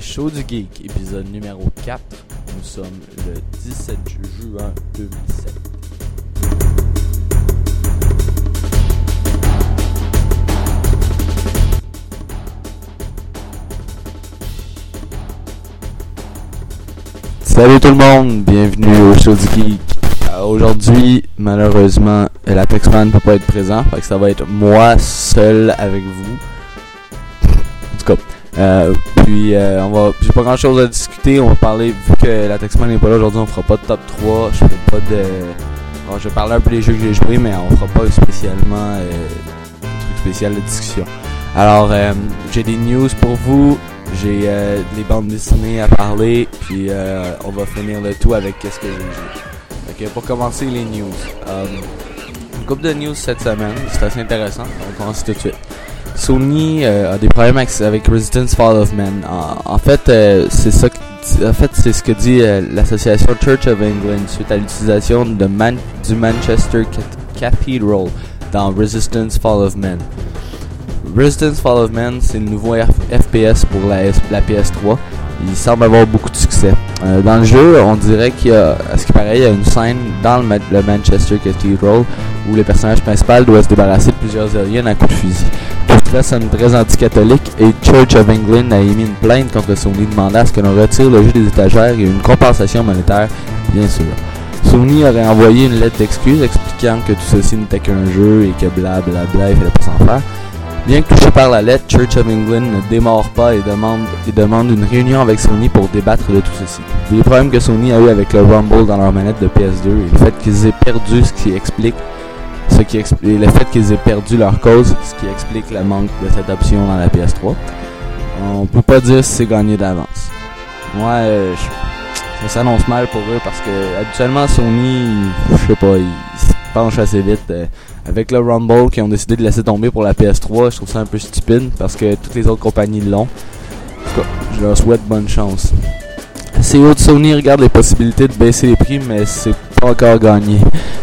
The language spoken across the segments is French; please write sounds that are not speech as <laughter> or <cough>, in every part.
show du geek, épisode numéro 4. Nous sommes le 17 juin 2007. Salut tout le monde, bienvenue au show du geek. Euh, Aujourd'hui, malheureusement, la Texman ne peut pas être présent, fait que ça va être moi seul avec vous. En tout cas, euh, puis euh, on va, j'ai pas grand chose à discuter. On va parler, vu que la Texman n'est pas là aujourd'hui, on fera pas de top 3. Je ferai pas de. Bon, je vais parler un peu des jeux que j'ai joués, mais on fera pas spécialement euh, des trucs spéciaux de discussion. Alors, euh, j'ai des news pour vous. J'ai euh, des bandes dessinées à parler, puis euh, on va finir le tout avec qu'est-ce que j'ai joué. Que pour commencer les news, euh, une couple de news cette semaine, c'est assez intéressant. On va commencer tout de suite. Sony euh, a des problèmes avec, avec Resistance Fall of Men. En, fait, euh, c'est ça. En fait, c'est ce que dit euh, l'association Church of England suite à l'utilisation Man- du Manchester Cat- Cathedral dans Resistance Fall of Men. Resistance Fall of Men, c'est le nouveau FPS pour la, S- la PS3. Il semble avoir beaucoup de succès. Dans le jeu, on dirait qu'il y a, à ce paraît, une scène dans le, Ma- le Manchester Cathedral où le personnage principal doit se débarrasser de plusieurs aliens à coups de fusil. Cela sonne très anticatholique et Church of England a émis une plainte contre Sony demandant à ce que l'on retire le jeu des étagères et une compensation monétaire, bien sûr. Sony aurait envoyé une lettre d'excuse expliquant que tout ceci n'était qu'un jeu et que blablabla, il fallait pas s'en faire. Bien que touché par la lettre, Church of England ne démord pas et demande, et demande une réunion avec Sony pour débattre de tout ceci. Les problèmes que Sony a eu avec le Rumble dans leur manette de PS2 et le fait qu'ils aient perdu ce qui explique ce qui expli- et le fait qu'ils aient perdu leur cause, ce qui explique le manque de cette option dans la PS3. On peut pas dire si c'est gagné d'avance. Moi, euh, je- ça s'annonce mal pour eux parce que habituellement Sony, je sais pas, ils ils se penchent assez vite. euh, avec le Rumble qui ont décidé de laisser tomber pour la PS3, je trouve ça un peu stupide parce que toutes les autres compagnies l'ont. En tout cas, je leur souhaite bonne chance. CEO de Sony regarde les possibilités de baisser les prix, mais c'est pas encore gagné.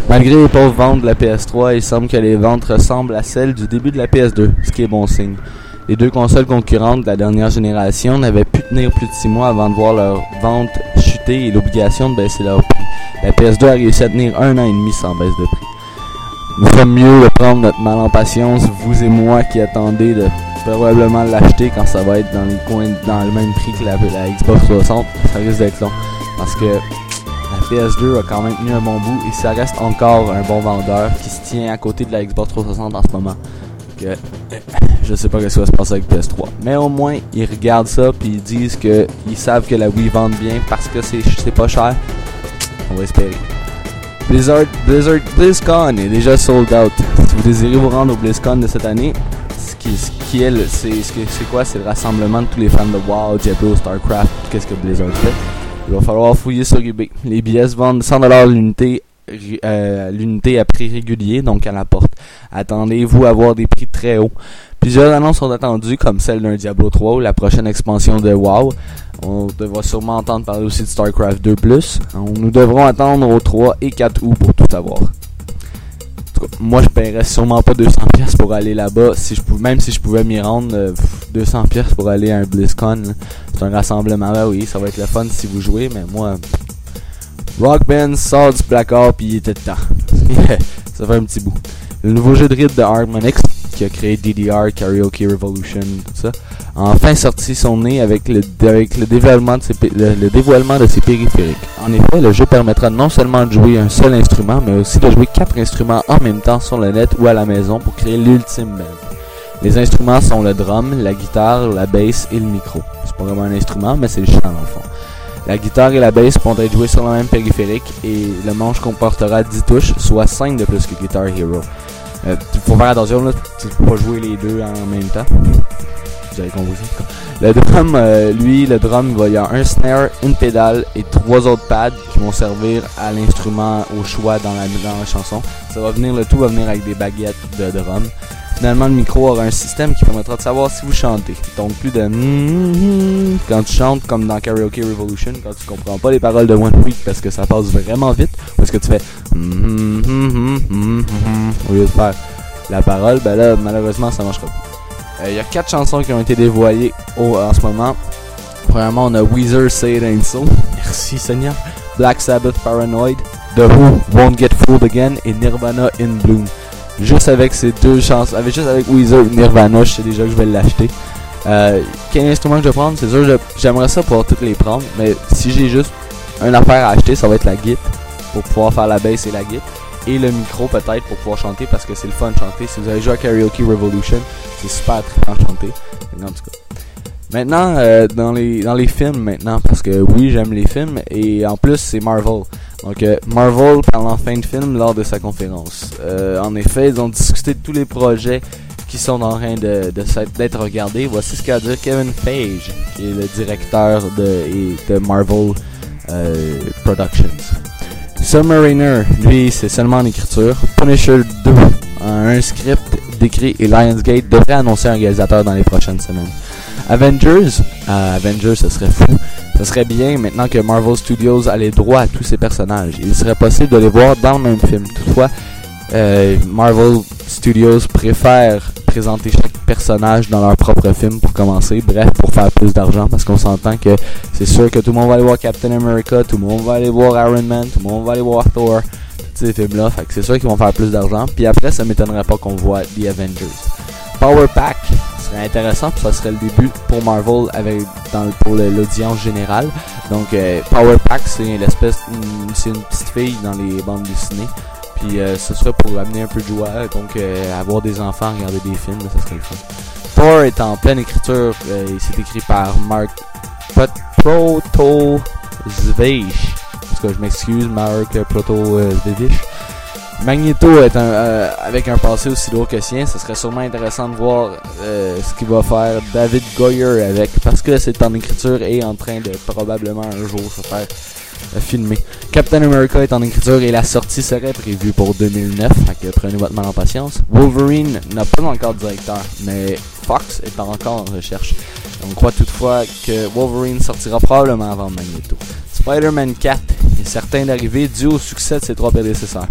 Malgré les pauvres ventes de la PS3, il semble que les ventes ressemblent à celles du début de la PS2, ce qui est bon signe. Les deux consoles concurrentes de la dernière génération n'avaient pu tenir plus de 6 mois avant de voir leurs ventes chuter et l'obligation de baisser leur prix. La PS2 a réussi à tenir un an et demi sans baisse de prix. Nous sommes mieux de prendre notre mal en patience, vous et moi qui attendez de probablement l'acheter quand ça va être dans dans le même prix que la, Xbox 60, ça risque d'être long. Parce que la PS2 a quand même tenu un bon bout et ça reste encore un bon vendeur qui se tient à côté de la Xbox 360 en ce moment. Que, je sais pas ce qui va se passer avec PS3. Mais au moins, ils regardent ça puis ils disent que ils savent que la Wii vend bien parce que c'est pas cher. On va espérer. Blizzard, Blizzard, BlizzCon est déjà sold out. Si vous désirez vous rendre au BlizzCon de cette année, qui, qui c'est, c'est quoi? C'est le rassemblement de tous les fans de WoW, Diablo, StarCraft, qu'est-ce que Blizzard fait. Il va falloir fouiller sur eBay. Les billets se vendent 100$ l'unité, euh, l'unité à prix régulier, donc à la porte. Attendez-vous à voir des prix très hauts. Plusieurs annonces sont attendues, comme celle d'un Diablo 3 ou la prochaine expansion de WoW. On devra sûrement entendre parler aussi de StarCraft 2+. On- Nous devrons attendre au 3 et 4 août pour tout savoir. Moi je paierais sûrement pas 200 pièces pour aller là-bas, si je pouvais, même si je pouvais m'y rendre, euh, pff, 200 pièces pour aller à un BlizzCon. C'est un rassemblement, là, oui, ça va être le fun si vous jouez, mais moi, Rock Band sort du placard puis il était temps. <laughs> ça fait un petit bout. Le nouveau jeu de rythme de Harmonix, qui a créé DDR, Karaoke Revolution, tout ça, a enfin sorti son nez avec le, avec le, dévoilement de ses, périphériques. En effet, le jeu permettra non seulement de jouer un seul instrument, mais aussi de jouer quatre instruments en même temps sur le net ou à la maison pour créer l'ultime band. Les instruments sont le drum, la guitare, la bass et le micro. C'est pas vraiment un instrument, mais c'est le chant dans le fond. La guitare et la bass pourront être jouées sur le même périphérique et le manche comportera 10 touches, soit 5 de plus que Guitar Hero. Euh, faut faire attention, là, tu peux pas jouer les deux en même temps. Vous avez compris. Le drum, euh, lui, le drum, il y a un snare, une pédale et trois autres pads qui vont servir à l'instrument au choix dans la, dans la chanson. Ça va venir, le tout va venir avec des baguettes de drum. Finalement, le micro aura un système qui permettra de savoir si vous chantez. Donc, plus de <laughs> quand tu chantes, comme dans Karaoke Revolution, quand tu comprends pas les paroles de One Week parce que ça passe vraiment vite, parce que tu fais <laughs> au lieu de faire la parole, ben là, malheureusement, ça marchera pas. Euh, Il y a quatre chansons qui ont été dévoilées au- en ce moment. Premièrement, on a Weezer Say It Ain't So. Merci Seigneur. Black Sabbath Paranoid. The Who Won't Get Fooled Again. Et Nirvana In Bloom. Juste avec ces deux chansons, avec juste avec Weezer Nirvana, je sais déjà que je vais l'acheter. Euh, quel instrument que je vais prendre C'est sûr, j'aimerais ça pouvoir toutes les prendre. Mais si j'ai juste une affaire à acheter, ça va être la guitare. Pour pouvoir faire la bass et la guitare et le micro peut-être pour pouvoir chanter parce que c'est le fun de chanter. Si vous avez joué à Karaoke Revolution, c'est super de chanter. en tout cas. Maintenant, euh, dans, les, dans les films maintenant, parce que oui, j'aime les films, et en plus, c'est Marvel. Donc, euh, Marvel parle en fin de film lors de sa conférence. Euh, en effet, ils ont discuté de tous les projets qui sont en train de, d'être regardés. Voici ce qu'a dit Kevin Page, qui est le directeur de, de Marvel Productions. Submariner, lui, c'est seulement en écriture. Punisher 2, un script décrit et Lionsgate devrait annoncer un réalisateur dans les prochaines semaines. Avengers, euh, Avengers, ce serait fou. Ce serait bien maintenant que Marvel Studios a les droits à tous ces personnages. Il serait possible de les voir dans le même film. Toutefois, euh, Marvel Studios préfère présenter chaque personnage dans leur propre film pour commencer. Bref, pour faire plus d'argent, parce qu'on s'entend que c'est sûr que tout le monde va aller voir Captain America, tout le monde va aller voir Iron Man, tout le monde va aller voir Thor, tous ces films-là. C'est sûr qu'ils vont faire plus d'argent. Puis après, ça m'étonnerait pas qu'on voit The Avengers. Power Pack intéressant, ça serait le début pour Marvel avec dans pour l'audience générale. Donc euh, Power Pack, c'est l'espèce, une petite fille dans les bandes dessinées puis euh, ce serait pour amener un peu de joie, donc euh, avoir des enfants, regarder des films, ça serait le fun. Thor est en pleine écriture, euh, il s'est écrit par Mark Proto Zveish. Parce que je m'excuse, Mark Proto Zveish. Magneto est un, avec un passé aussi lourd que sien, ce serait sûrement intéressant de voir ce qu'il va faire David Goyer avec, parce que c'est en écriture et en train de probablement un jour se faire filmé. Captain America est en écriture et la sortie serait prévue pour 2009, fait prenez votre mal en patience. Wolverine n'a pas encore de directeur, mais Fox est encore en recherche. On croit toutefois que Wolverine sortira probablement avant Magneto. Spider-Man 4 est certain d'arriver dû au succès de ses trois prédécesseurs.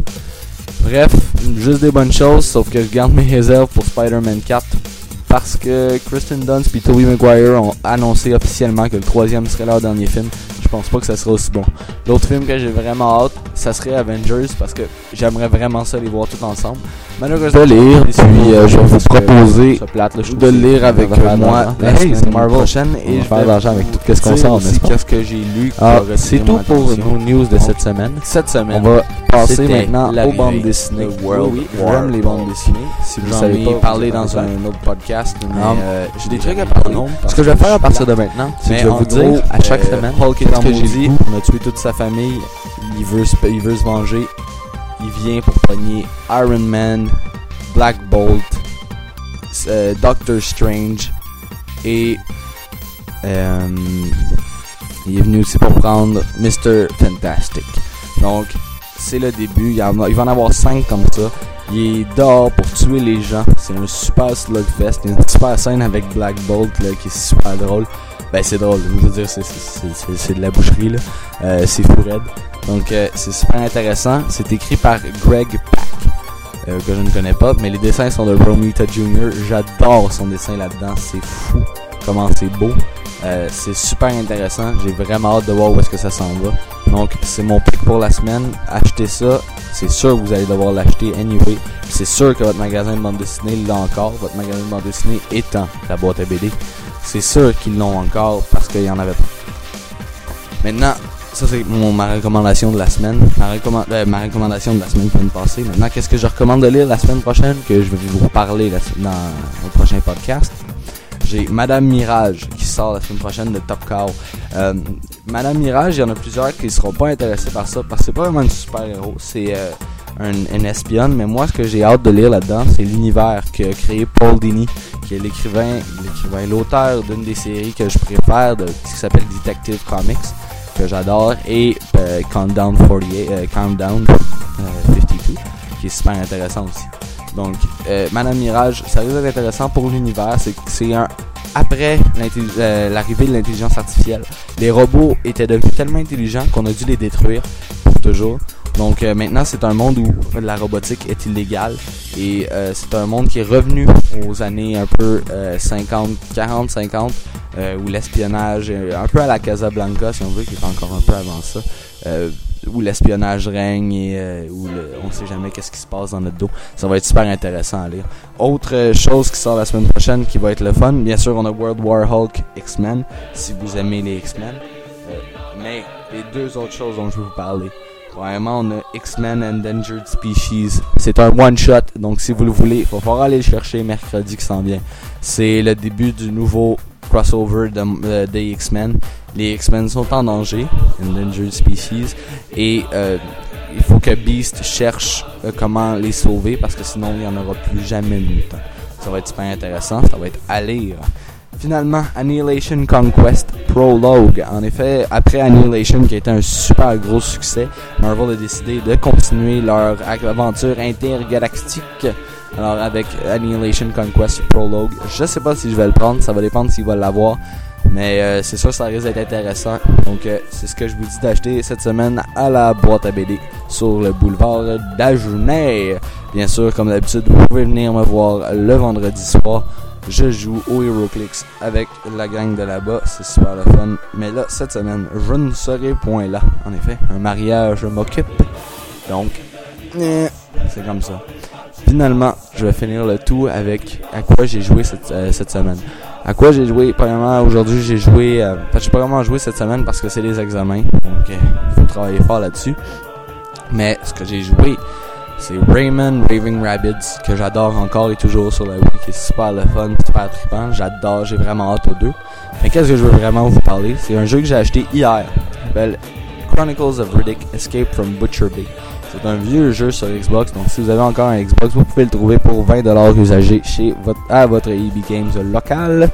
Bref, juste des bonnes choses, sauf que je garde mes réserves pour Spider-Man 4 parce que Kristen Dunst et Tobey Maguire ont annoncé officiellement que le troisième serait leur dernier film je pense pas que ça sera aussi bon. L'autre film que j'ai vraiment hâte, ça serait Avengers parce que j'aimerais vraiment ça les voir tous ensemble. Malheureusement, de lire, puis euh, je vais vous proposer plate, là, de lire avec euh, moi la hey, Marvel prochaine et je vais faire l'argent avec tout ce qu'on sort, Qu'est-ce que j'ai lu ah, C'est tout pour nos news de cette semaine. Cette semaine, on va passer maintenant aux bandes dessinées. World oui, j'aime les bandes dessinées. Si vous savez pas parler dans un autre podcast, mais euh, j'ai des trucs à parler. Ce que je vais faire à partir de maintenant, c'est que je vais vous dire à chaque semaine ce que j'ai dit, on a tué toute sa famille, il veut, il veut se venger, il vient pour pogner Iron Man, Black Bolt, euh, Doctor Strange et euh, il est venu aussi pour prendre Mr. Fantastic. Donc, c'est le début. Il, y a, il va en avoir 5 comme ça. Il est dehors pour tuer les gens. C'est un super slugfest. Une super scène avec Black Bolt qui est super drôle. Ben, c'est drôle. Je veux dire, c'est de la boucherie. là. Euh, c'est fou raide. Donc, euh, c'est super intéressant. C'est écrit par Greg Pack. Euh, que je ne connais pas, mais les dessins sont de Romita Jr. J'adore son dessin là-dedans, c'est fou comment c'est beau. Euh, c'est super intéressant, j'ai vraiment hâte de voir où est-ce que ça s'en va. Donc c'est mon pic pour la semaine, achetez ça, c'est sûr que vous allez devoir l'acheter anyway. C'est sûr que votre magasin de bande dessinée l'a encore, votre magasin de bande dessinée étant la boîte à BD. C'est sûr qu'ils l'ont encore parce qu'il y en avait pas. Maintenant, ça c'est ma recommandation de la semaine. Ma, euh, ma recommandation de la semaine qui vient de passer. Maintenant, qu'est-ce que je recommande de lire la semaine prochaine que je vais vous parler dans le prochain podcast? J'ai Madame Mirage qui sort la semaine prochaine de Top Cow. Euh, Madame Mirage, il y en a plusieurs qui ne seront pas intéressés par ça parce que c'est pas vraiment une super-héros. C'est euh, un, espionne, mais moi ce que j'ai hâte de lire là-dedans, c'est l'univers que a créé Paul Dini, qui est l'écrivain, l'écrivain, l'auteur d'une des séries que je préfère, qui s'appelle Detective Comics que j'adore, et euh, Countdown 48, euh, Countdown 52, euh, qui est super intéressant aussi. Donc, Madame Mirage, ça risque d'être intéressant pour l'univers. C'est un après l'arrivée de l'intelligence artificielle, les robots étaient devenus tellement intelligents qu'on a dû les détruire pour toujours. Donc maintenant, c'est un monde où la robotique est illégale et c'est un monde qui est revenu aux années un peu 50, 40, 50, où l'espionnage, un peu à la Casablanca si on veut, qui est encore un peu avant ça où l'espionnage règne et euh, où le, on sait jamais qu'est-ce qui se passe dans notre dos. Ça va être super intéressant à lire. Autre euh, chose qui sort la semaine prochaine qui va être le fun, bien sûr on a World War Hulk X-Men, si vous aimez les X-Men. Euh, mais les deux autres choses dont je vais vous parler. Premièrement, on a X-Men Endangered Species. C'est un one-shot, donc si vous le voulez, il va falloir aller le chercher mercredi qui s'en vient. C'est le début du nouveau crossover de, des X-Men les X-Men sont en danger, Endangered Species, et euh, il faut que Beast cherche euh, comment les sauver parce que sinon il n'y en aura plus jamais de mutants. Ça va être super intéressant, ça va être à lire. Finalement, Annihilation Conquest Prologue. En effet, après Annihilation, qui a été un super gros succès, Marvel a décidé de continuer leur aventure intergalactique. Alors avec Annihilation Conquest Prologue, je sais pas si je vais le prendre, ça va dépendre s'ils vont l'avoir. Mais euh, c'est sûr, ça risque d'être intéressant. Donc, euh, c'est ce que je vous dis d'acheter cette semaine à la boîte à BD sur le boulevard d'Agenais. Bien sûr, comme d'habitude, vous pouvez venir me voir le vendredi soir. Je joue au HeroClix avec la gang de là-bas. C'est super le fun. Mais là, cette semaine, je ne serai point là. En effet, un mariage m'occupe. Donc, c'est comme ça. Finalement, je vais finir le tout avec à quoi j'ai joué cette, euh, cette semaine. À quoi j'ai joué? Premièrement, aujourd'hui, j'ai joué. Euh, enfin, j'ai pas vraiment joué cette semaine parce que c'est les examens. Donc, il faut travailler fort là-dessus. Mais ce que j'ai joué, c'est Rayman Raving Rabbids, que j'adore encore et toujours sur la Wii, qui est super le fun, super trippant. J'adore, j'ai vraiment hâte aux deux. Mais qu'est-ce que je veux vraiment vous parler? C'est un jeu que j'ai acheté hier. Il s'appelle Chronicles of Riddick Escape from Butcher Bay. C'est un vieux jeu sur Xbox, donc si vous avez encore un Xbox, vous pouvez le trouver pour 20$ usagé chez à votre EB Games local.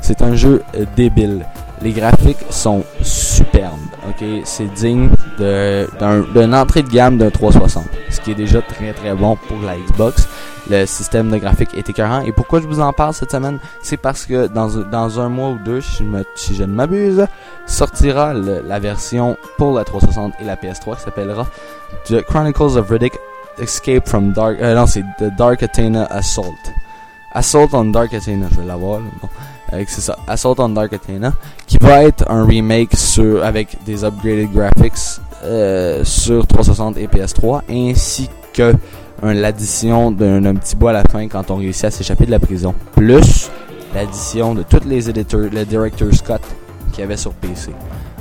C'est un jeu débile. Les graphiques sont superbes, ok? C'est digne d'une entrée de gamme d'un 360, ce qui est déjà très très bon pour la Xbox le système de graphique est écœurant. Et pourquoi je vous en parle cette semaine? C'est parce que dans, dans un mois ou deux, si je, ne m'abuse, sortira la version pour la 360 et la PS3 qui s'appellera The Chronicles of Riddick Escape from Dark. Euh, non, c'est The Dark Athena Assault. Assault on Dark Athena, je vais l'avoir. Bon. C'est ça, Assault on Dark Athena, qui va être un remake sur, avec des upgraded graphics euh, sur 360 et PS3, ainsi que l'addition d'un petit bois à la fin quand on réussit à s'échapper de la prison. Plus l'addition de tous les éditeurs, le Director Scott qu'il y avait sur PC.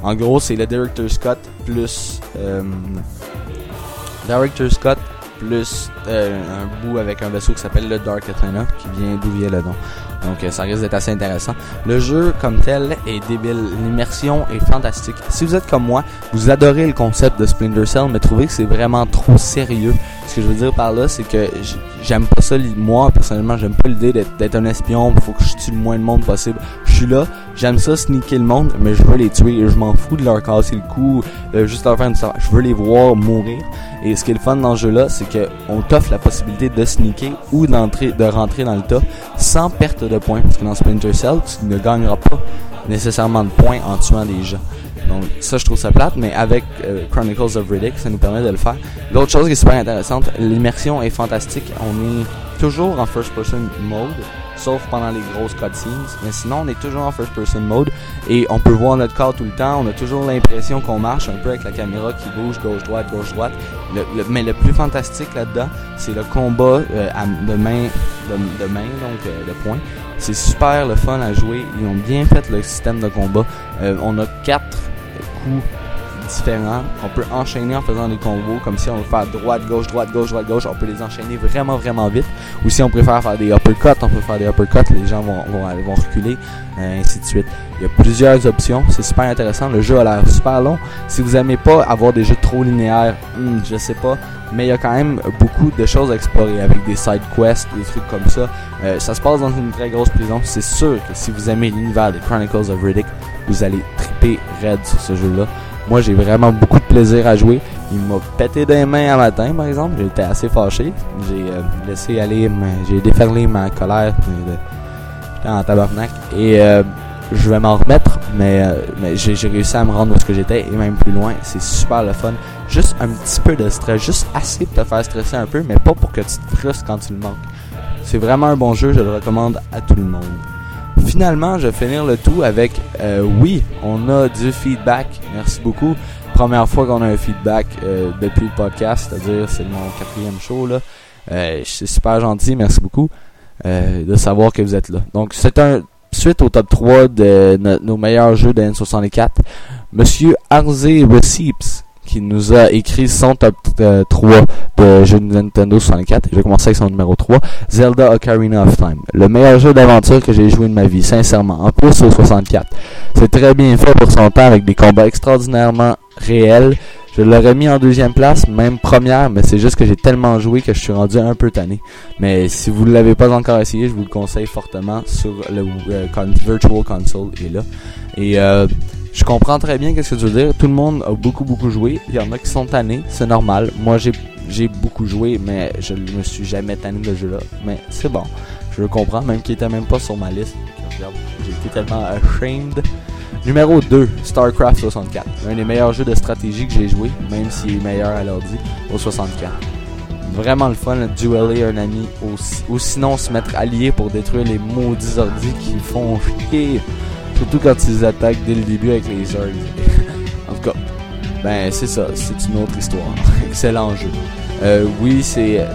En gros, c'est le Director Scott plus euh, Director Scott plus euh, un bout avec un vaisseau qui s'appelle le Dark Athena, qui vient d'où vient le nom. Donc euh, ça risque d'être assez intéressant. Le jeu comme tel est débile, l'immersion est fantastique. Si vous êtes comme moi, vous adorez le concept de Splinter Cell, mais trouvez que c'est vraiment trop sérieux. Ce que je veux dire par là, c'est que j'aime pas ça. Moi, personnellement, j'aime pas l'idée d'être un espion. Faut que je tue le moins de monde possible. Je suis là, j'aime ça sneaker le monde, mais je veux les tuer. Et je m'en fous de leur casser le cou, euh, juste leur faire une Je veux les voir mourir. Et ce qui est le fun dans ce jeu-là, c'est qu'on t'offre la possibilité de sneaker ou d'entrer, de rentrer dans le tas sans perte de points. Parce que dans Splinter Cell, tu ne gagneras pas nécessairement de points en tuant des gens. Donc ça, je trouve ça plate, mais avec euh, Chronicles of Riddick, ça nous permet de le faire. L'autre chose qui est super intéressante, l'immersion est fantastique. On est toujours en first person mode, sauf pendant les grosses cutscenes. Mais sinon, on est toujours en first person mode et on peut voir notre corps tout le temps. On a toujours l'impression qu'on marche un peu avec la caméra qui bouge gauche-droite, gauche-droite. mais le plus fantastique là-dedans, c'est le combat euh, de main, de, main donc euh, de poing. C'est super le fun à jouer. Ils ont bien fait le système de combat. On a quatre différents. On peut enchaîner en faisant des combos, comme si on veut faire droite, gauche, droite, gauche, droite, gauche. On peut les enchaîner vraiment, vraiment vite. Ou si on préfère faire des uppercuts, on peut faire des uppercuts. Les gens vont, vont, vont reculer, euh, ainsi de suite. Il y a plusieurs options. C'est super intéressant. Le jeu a l'air super long. Si vous aimez pas avoir des jeux trop linéaires, hmm, je sais pas. Mais il y a quand même beaucoup de choses à explorer avec des side quests, des trucs comme ça. Euh, ça se passe dans une très grosse prison. C'est sûr que si vous aimez l'univers des Chronicles of Riddick, vous allez triper red sur ce jeu-là. Moi, j'ai vraiment beaucoup de plaisir à jouer. Il m'a pété des mains un matin, par exemple. J'étais assez fâché. J'ai euh, laissé aller, j'ai déferlé ma colère. J'étais en tabarnak. Et euh, je vais m'en remettre, mais, euh, mais j'ai réussi à me rendre où j'étais et même plus loin. C'est super le fun. Juste un petit peu de stress, juste assez pour te faire stresser un peu, mais pas pour que tu te frustres quand tu le manques. C'est vraiment un bon jeu, je le recommande à tout le monde. Finalement, je vais finir le tout avec euh, oui, on a du feedback. Merci beaucoup. Première fois qu'on a un feedback euh, depuis le podcast, c'est-à-dire c'est mon quatrième show là. Euh, c'est super gentil, merci beaucoup de savoir que vous êtes là. Donc c'est un suite au top 3 de nos meilleurs jeux de N64. Monsieur Arze Receipts qui nous a écrit son top 3 euh, de jeux de Nintendo 64. Je vais commencer avec son numéro 3, Zelda Ocarina of Time. Le meilleur jeu d'aventure que j'ai joué de ma vie, sincèrement. En plus au 64. C'est très bien fait pour son temps avec des combats extraordinairement réels. Je l'aurais mis en deuxième place, même première, mais c'est juste que j'ai tellement joué que je suis rendu un peu tanné. Mais si vous ne l'avez pas encore essayé, je vous le conseille fortement sur le euh, Virtual Console est là. Et euh, je comprends très bien ce que tu veux dire. Tout le monde a beaucoup, beaucoup joué. Il y en a qui sont tannés, c'est normal. Moi, j'ai, j'ai beaucoup joué, mais je ne me suis jamais tanné de jeu-là. Mais c'est bon. Je le comprends, même qu'il était même pas sur ma liste. j'ai été tellement ashamed. Numéro 2, StarCraft 64. Un des meilleurs jeux de stratégie que j'ai joué, même s'il est meilleur à l'ordi, au 64. Vraiment le fun, dueler un ami, ou, ou sinon se mettre allié pour détruire les maudits ordis qui font chier. Surtout quand ils attaquent dès le début avec les Zergs. en tout cas, ben c'est ça, c'est une autre histoire. <laughs> Excellent jeu. Euh, oui, c'est.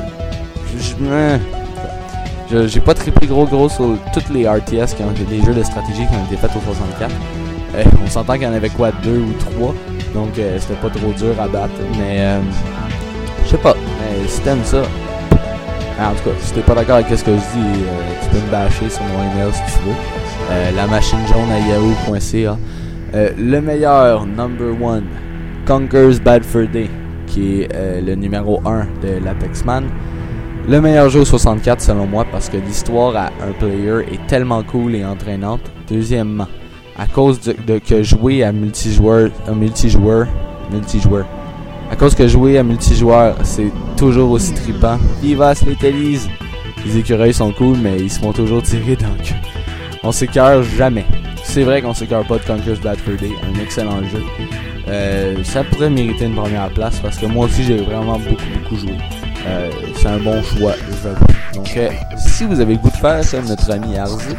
Je, j'ai pas trippé gros gros sur toutes les RTS qui ont des jeux de stratégie qui ont été faits au 64. Euh, on s'entend qu'il y en avait quoi, deux ou trois. Donc euh, c'était pas trop dur à battre. Mais euh, je sais pas. Mais si t'aimes ça. En tout cas, si t'es pas d'accord avec ce que je dis, tu peux me bâcher sur mon email si tu veux. Euh, la machine jaune à yahoo.ca. Euh, le meilleur, number one, Conquer's Bad Fur Day, qui est euh, le numéro 1 de l'Apex Man. Le meilleur jeu 64 selon moi parce que l'histoire à un player est tellement cool et entraînante. Deuxièmement, à cause de, que jouer à multijoueur, multijoueur, multijoueur. À cause que jouer à multijoueur, c'est toujours aussi trippant. Viva Slatelise! Les écureuils sont cool, mais ils se font toujours tirer dans le cul. On s'écœure jamais. C'est vrai qu'on s'écœure pas de Conquer's Bad Fur Day, un excellent jeu. Euh, ça pourrait mériter une première place parce que moi aussi j'ai vraiment beaucoup beaucoup joué. Euh, c'est un bon choix, je Donc euh, si vous avez le goût de faire comme notre ami Arzu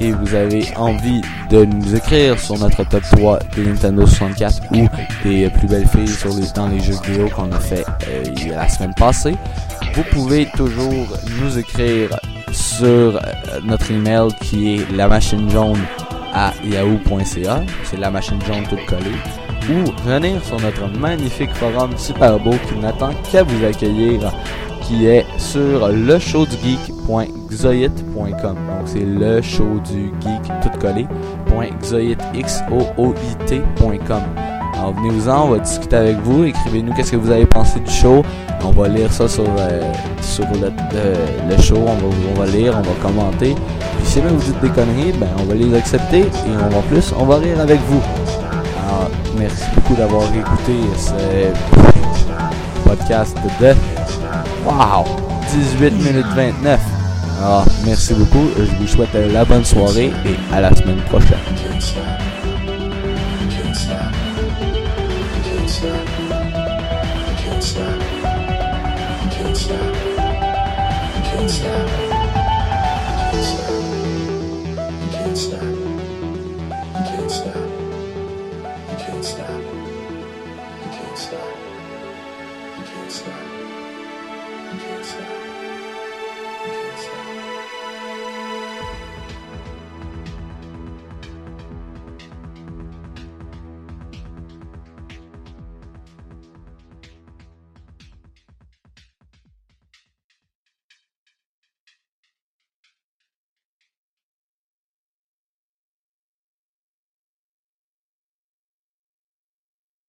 et vous avez envie de nous écrire sur notre top 3 des Nintendo 64 ou des plus belles filles dans les jeux vidéo qu'on a fait la semaine passée, vous pouvez toujours nous écrire sur euh, notre email qui est la machine jaune à yahoo.ca. C'est la machine jaune tout collée. Ou venir sur notre magnifique forum super beau qui n'attend qu'à vous accueillir qui est sur le show du Donc c'est le show du geek tout collé. Alors venez-vous-en, on va discuter avec vous, écrivez-nous qu'est-ce que vous avez pensé du show. On va lire ça sur, euh, sur le, show, on va, on va lire, on va commenter. Puis si même vous dites des conneries, ben on va les accepter et on va plus, on va rire avec vous. Alors merci beaucoup d'avoir écouté ce podcast de Wow 18 minutes 29. Alors merci beaucoup, je vous souhaite la bonne soirée et à la semaine prochaine. Yeah.